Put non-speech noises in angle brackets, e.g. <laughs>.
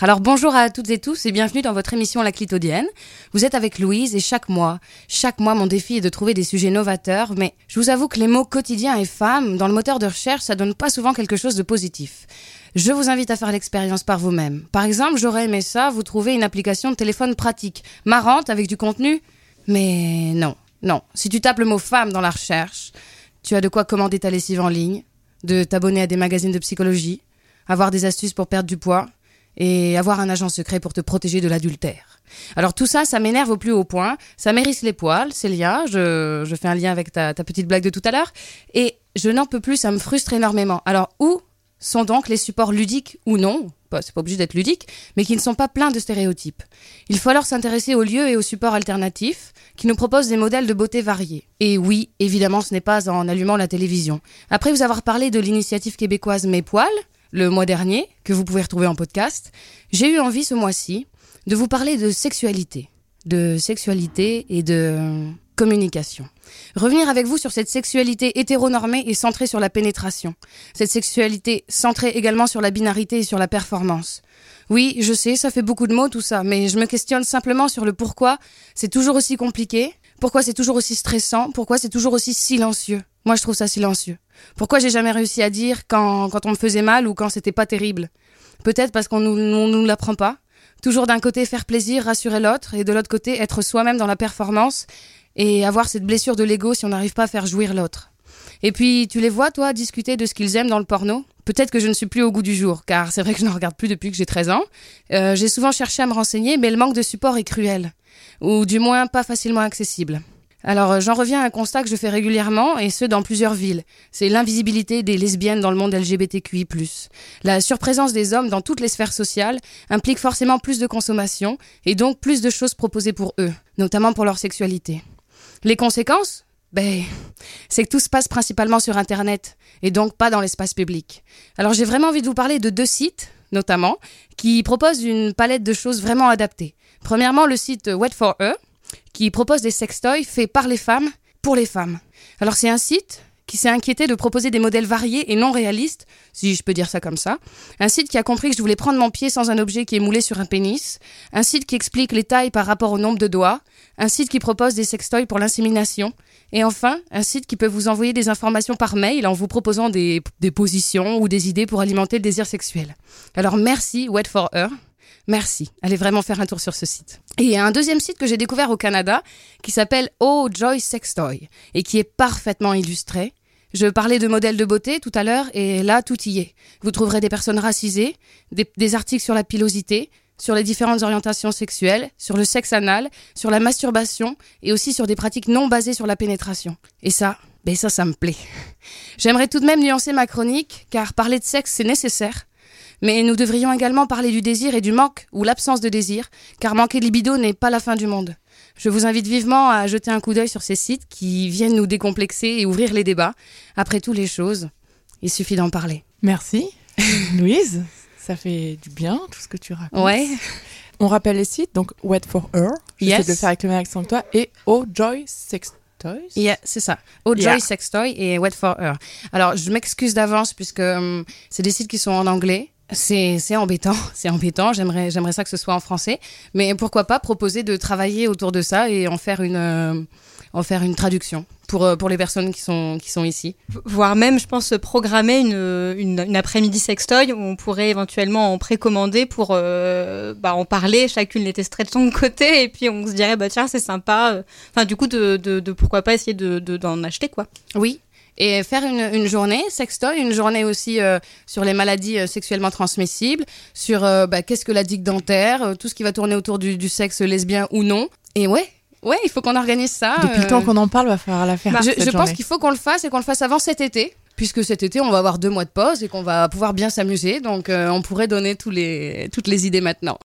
Alors bonjour à toutes et tous et bienvenue dans votre émission La Clitodienne. Vous êtes avec Louise et chaque mois, chaque mois mon défi est de trouver des sujets novateurs, mais je vous avoue que les mots quotidien et femme dans le moteur de recherche, ça donne pas souvent quelque chose de positif. Je vous invite à faire l'expérience par vous-même. Par exemple, j'aurais aimé ça, vous trouver une application de téléphone pratique, marrante avec du contenu, mais non, non. Si tu tapes le mot femme dans la recherche, tu as de quoi commander ta lessive en ligne, de t'abonner à des magazines de psychologie, avoir des astuces pour perdre du poids et avoir un agent secret pour te protéger de l'adultère. Alors tout ça, ça m'énerve au plus haut point, ça m'érisse les poils, c'est lien, je, je fais un lien avec ta, ta petite blague de tout à l'heure, et je n'en peux plus, ça me frustre énormément. Alors où sont donc les supports ludiques ou non? C'est pas obligé d'être ludique, mais qui ne sont pas pleins de stéréotypes. Il faut alors s'intéresser aux lieux et aux supports alternatifs qui nous proposent des modèles de beauté variés. Et oui, évidemment, ce n'est pas en allumant la télévision. Après vous avoir parlé de l'initiative québécoise Mes Poils, le mois dernier, que vous pouvez retrouver en podcast, j'ai eu envie ce mois-ci de vous parler de sexualité. De sexualité et de communication. Revenir avec vous sur cette sexualité hétéronormée et centrée sur la pénétration. Cette sexualité centrée également sur la binarité et sur la performance. Oui, je sais, ça fait beaucoup de mots tout ça, mais je me questionne simplement sur le pourquoi c'est toujours aussi compliqué, pourquoi c'est toujours aussi stressant, pourquoi c'est toujours aussi silencieux? Moi, je trouve ça silencieux. Pourquoi j'ai jamais réussi à dire quand, quand on me faisait mal ou quand c'était pas terrible? Peut-être parce qu'on nous, nous l'apprend pas. Toujours d'un côté faire plaisir, rassurer l'autre, et de l'autre côté être soi-même dans la performance et avoir cette blessure de l'ego si on n'arrive pas à faire jouir l'autre. Et puis, tu les vois, toi, discuter de ce qu'ils aiment dans le porno? Peut-être que je ne suis plus au goût du jour, car c'est vrai que je ne regarde plus depuis que j'ai 13 ans. Euh, j'ai souvent cherché à me renseigner, mais le manque de support est cruel, ou du moins pas facilement accessible. Alors euh, j'en reviens à un constat que je fais régulièrement, et ce dans plusieurs villes. C'est l'invisibilité des lesbiennes dans le monde LGBTQI. La surprésence des hommes dans toutes les sphères sociales implique forcément plus de consommation, et donc plus de choses proposées pour eux, notamment pour leur sexualité. Les conséquences? Ben, c'est que tout se passe principalement sur Internet et donc pas dans l'espace public. Alors j'ai vraiment envie de vous parler de deux sites, notamment, qui proposent une palette de choses vraiment adaptées. Premièrement, le site Wet for Her, qui propose des sextoys faits par les femmes pour les femmes. Alors c'est un site qui s'est inquiété de proposer des modèles variés et non réalistes, si je peux dire ça comme ça. Un site qui a compris que je voulais prendre mon pied sans un objet qui est moulé sur un pénis. Un site qui explique les tailles par rapport au nombre de doigts. Un site qui propose des sextoys pour l'insémination. Et enfin, un site qui peut vous envoyer des informations par mail en vous proposant des, positions ou des idées pour alimenter le désir sexuel. Alors merci, Wait for Her. Merci. Allez vraiment faire un tour sur ce site. Et il y a un deuxième site que j'ai découvert au Canada qui s'appelle Oh Joy Sextoy et qui est parfaitement illustré. Je parlais de modèles de beauté tout à l'heure et là tout y est. Vous trouverez des personnes racisées, des, articles sur la pilosité, sur les différentes orientations sexuelles, sur le sexe anal, sur la masturbation et aussi sur des pratiques non basées sur la pénétration. Et ça, ben ça, ça me plaît. <laughs> J'aimerais tout de même nuancer ma chronique car parler de sexe c'est nécessaire mais nous devrions également parler du désir et du manque ou l'absence de désir, car manquer de libido n'est pas la fin du monde. Je vous invite vivement à jeter un coup d'œil sur ces sites qui viennent nous décomplexer et ouvrir les débats. Après tout, les choses, il suffit d'en parler. Merci, <laughs> Louise. Ça fait du bien tout ce que tu racontes. Ouais. On rappelle les sites, donc Wet for Her, j'essaie Yes. de le faire avec le même accent que toi, et Oh Joy Sex Toys. Yeah, c'est ça. Oh Joy Yeah. Sextoy et Wet for Her. Alors, je m'excuse d'avance puisque hum, c'est des sites qui sont en anglais. C'est c'est embêtant, <laughs> c'est embêtant. J'aimerais j'aimerais ça que ce soit en français, mais pourquoi pas proposer de travailler autour de ça et en faire une euh, en faire une traduction pour euh, pour les personnes qui sont qui sont ici. voire même, je pense, programmer une, une, une après-midi sextoy où on pourrait éventuellement en précommander pour euh, bah, en parler, chacune les testerait de son <laughs> côté, et puis on se dirait, bah tiens, c'est sympa. Enfin, du coup, de, de, de pourquoi pas essayer de de- d'en acheter, quoi. Oui. Et faire une, une journée sextoy, une journée aussi euh, sur les maladies euh, sexuellement transmissibles, sur euh, bah, qu'est-ce que la digue dentaire, euh, tout ce qui va tourner autour du, du sexe lesbien ou non. Et ouais, ouais, il faut qu'on organise ça. Depuis le euh, temps qu'on en parle, va falloir la faire. je, cette je pense qu'il faut qu'on le fasse et qu'on le fasse avant cet été, puisque cet été on va avoir deux mois de pause et qu'on va pouvoir bien s'amuser. Donc euh, on pourrait donner tous les, toutes les idées maintenant.